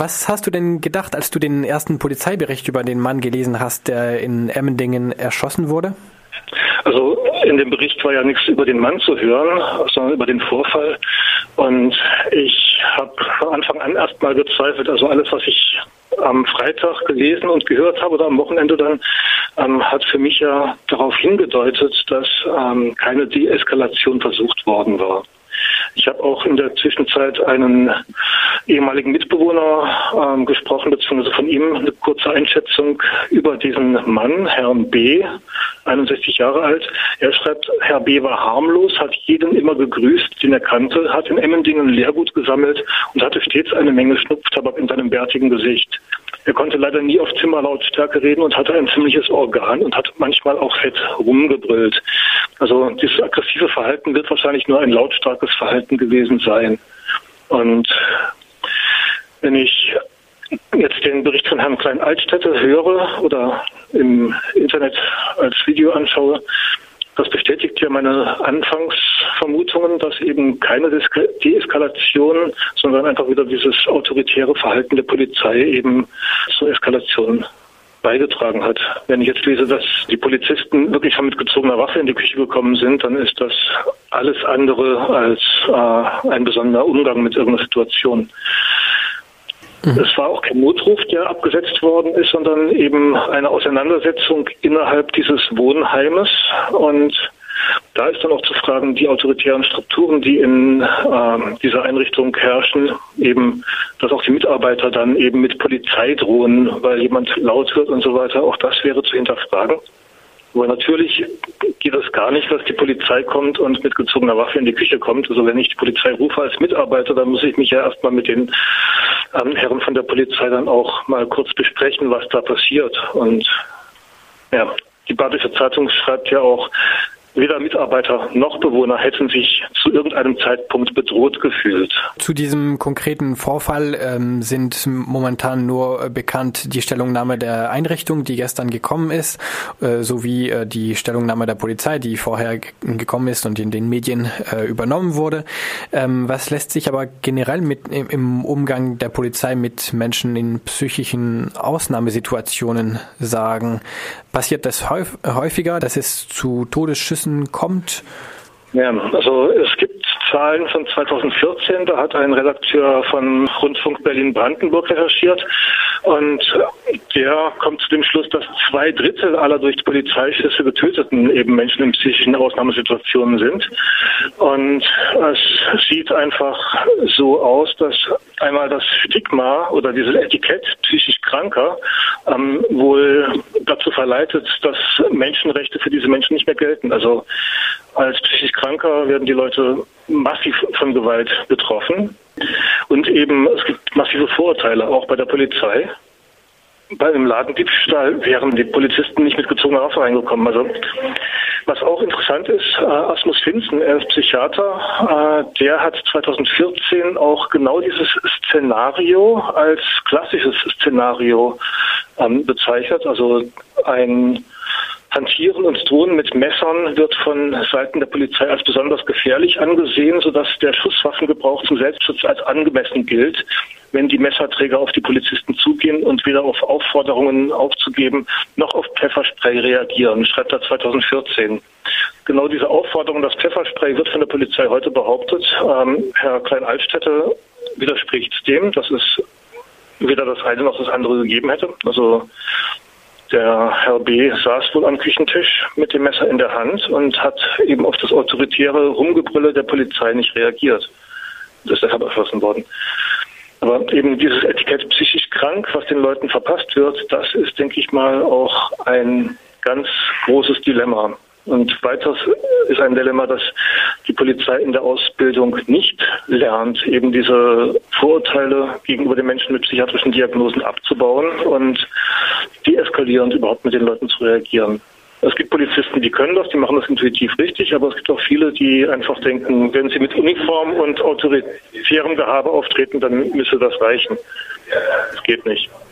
Was hast du denn gedacht, als du den ersten Polizeibericht über den Mann gelesen hast, der in Emmendingen erschossen wurde? Also in dem Bericht war ja nichts über den Mann zu hören, sondern über den Vorfall. Und ich habe von Anfang an erstmal gezweifelt. Also alles, was ich am Freitag gelesen und gehört habe oder am Wochenende dann, ähm, hat für mich ja darauf hingedeutet, dass ähm, keine Deeskalation versucht worden war. Ich habe auch in der Zwischenzeit einen ehemaligen Mitbewohner ähm, gesprochen, beziehungsweise von ihm eine kurze Einschätzung über diesen Mann, Herrn B., 61 Jahre alt. Er schreibt, Herr B. war harmlos, hat jeden immer gegrüßt, den er kannte, hat in Emmendingen Lehrgut gesammelt und hatte stets eine Menge Schnupftabak in seinem bärtigen Gesicht. Er konnte leider nie auf Zimmerlautstärke reden und hatte ein ziemliches Organ und hat manchmal auch fett rumgebrüllt. Also dieses aggressive Verhalten wird wahrscheinlich nur ein lautstarkes Verhalten gewesen sein. Und wenn ich jetzt den Bericht von Herrn Klein-Altstädte höre oder im Internet als Video anschaue, das bestätigt ja meine Anfangsvermutungen, dass eben keine Deeskalation, sondern einfach wieder dieses autoritäre Verhalten der Polizei eben zur Eskalation beigetragen hat. Wenn ich jetzt lese, dass die Polizisten wirklich mit gezogener Waffe in die Küche gekommen sind, dann ist das alles andere als äh, ein besonderer Umgang mit irgendeiner Situation. Mhm. Es war auch kein Notruf, der abgesetzt worden ist, sondern eben eine Auseinandersetzung innerhalb dieses Wohnheimes. Und da ist dann auch zu fragen, die autoritären Strukturen, die in äh, dieser Einrichtung herrschen, eben, dass auch die Mitarbeiter dann eben mit Polizei drohen, weil jemand laut wird und so weiter, auch das wäre zu hinterfragen. Aber natürlich geht es gar nicht, dass die Polizei kommt und mit gezogener Waffe in die Küche kommt. Also wenn ich die Polizei rufe als Mitarbeiter, dann muss ich mich ja erstmal mit den ähm, Herren von der Polizei dann auch mal kurz besprechen, was da passiert. Und ja, die Badische Zeitung schreibt ja auch, Weder Mitarbeiter noch Bewohner hätten sich zu irgendeinem Zeitpunkt bedroht gefühlt. Zu diesem konkreten Vorfall ähm, sind momentan nur bekannt die Stellungnahme der Einrichtung, die gestern gekommen ist, äh, sowie äh, die Stellungnahme der Polizei, die vorher gekommen ist und in den Medien äh, übernommen wurde. Ähm, was lässt sich aber generell mit im Umgang der Polizei mit Menschen in psychischen Ausnahmesituationen sagen? Passiert das häufiger, dass es zu Todesschüssen kommt? Ja, also Zahlen von 2014, da hat ein Redakteur von Rundfunk Berlin-Brandenburg recherchiert und der kommt zu dem Schluss, dass zwei Drittel aller durch Polizeischüsse getöteten eben Menschen in psychischen Ausnahmesituationen sind. Und es sieht einfach so aus, dass einmal das Stigma oder dieses Etikett psychisch Kranker ähm, wohl dazu verleitet, dass Menschenrechte für diese Menschen nicht mehr gelten. Also als psychisch Kranker werden die Leute massiv von Gewalt betroffen. Und eben, es gibt massive Vorurteile, auch bei der Polizei. Bei einem Ladendiebstahl wären die Polizisten nicht mit gezogener Waffe reingekommen. Also, was auch interessant ist, äh, Asmus Finzen, er ist Psychiater, äh, der hat 2014 auch genau dieses Szenario als klassisches Szenario ähm, bezeichnet. Also ein Hantieren und Drohen mit Messern wird von Seiten der Polizei als besonders gefährlich angesehen, sodass der Schusswaffengebrauch zum Selbstschutz als angemessen gilt, wenn die Messerträger auf die Polizisten zugehen und weder auf Aufforderungen aufzugeben noch auf Pfefferspray reagieren, schreibt er 2014. Genau diese Aufforderung, das Pfefferspray wird von der Polizei heute behauptet. Ähm, Herr Klein-Altstädte widerspricht dem, dass es weder das eine noch das andere gegeben hätte. Also der Herr B. saß wohl am Küchentisch mit dem Messer in der Hand und hat eben auf das autoritäre Rumgebrülle der Polizei nicht reagiert. Das ist deshalb erschossen worden. Aber eben dieses Etikett psychisch krank, was den Leuten verpasst wird, das ist, denke ich mal, auch ein ganz großes Dilemma. Und weiters ist ein Dilemma, dass die Polizei in der Ausbildung nicht lernt, eben diese Vorurteile gegenüber den Menschen mit psychiatrischen Diagnosen abzubauen und deeskalierend überhaupt mit den Leuten zu reagieren. Es gibt Polizisten, die können das, die machen das intuitiv richtig, aber es gibt auch viele, die einfach denken, wenn sie mit Uniform und autoritärem Gehabe auftreten, dann müsse das reichen. Das geht nicht.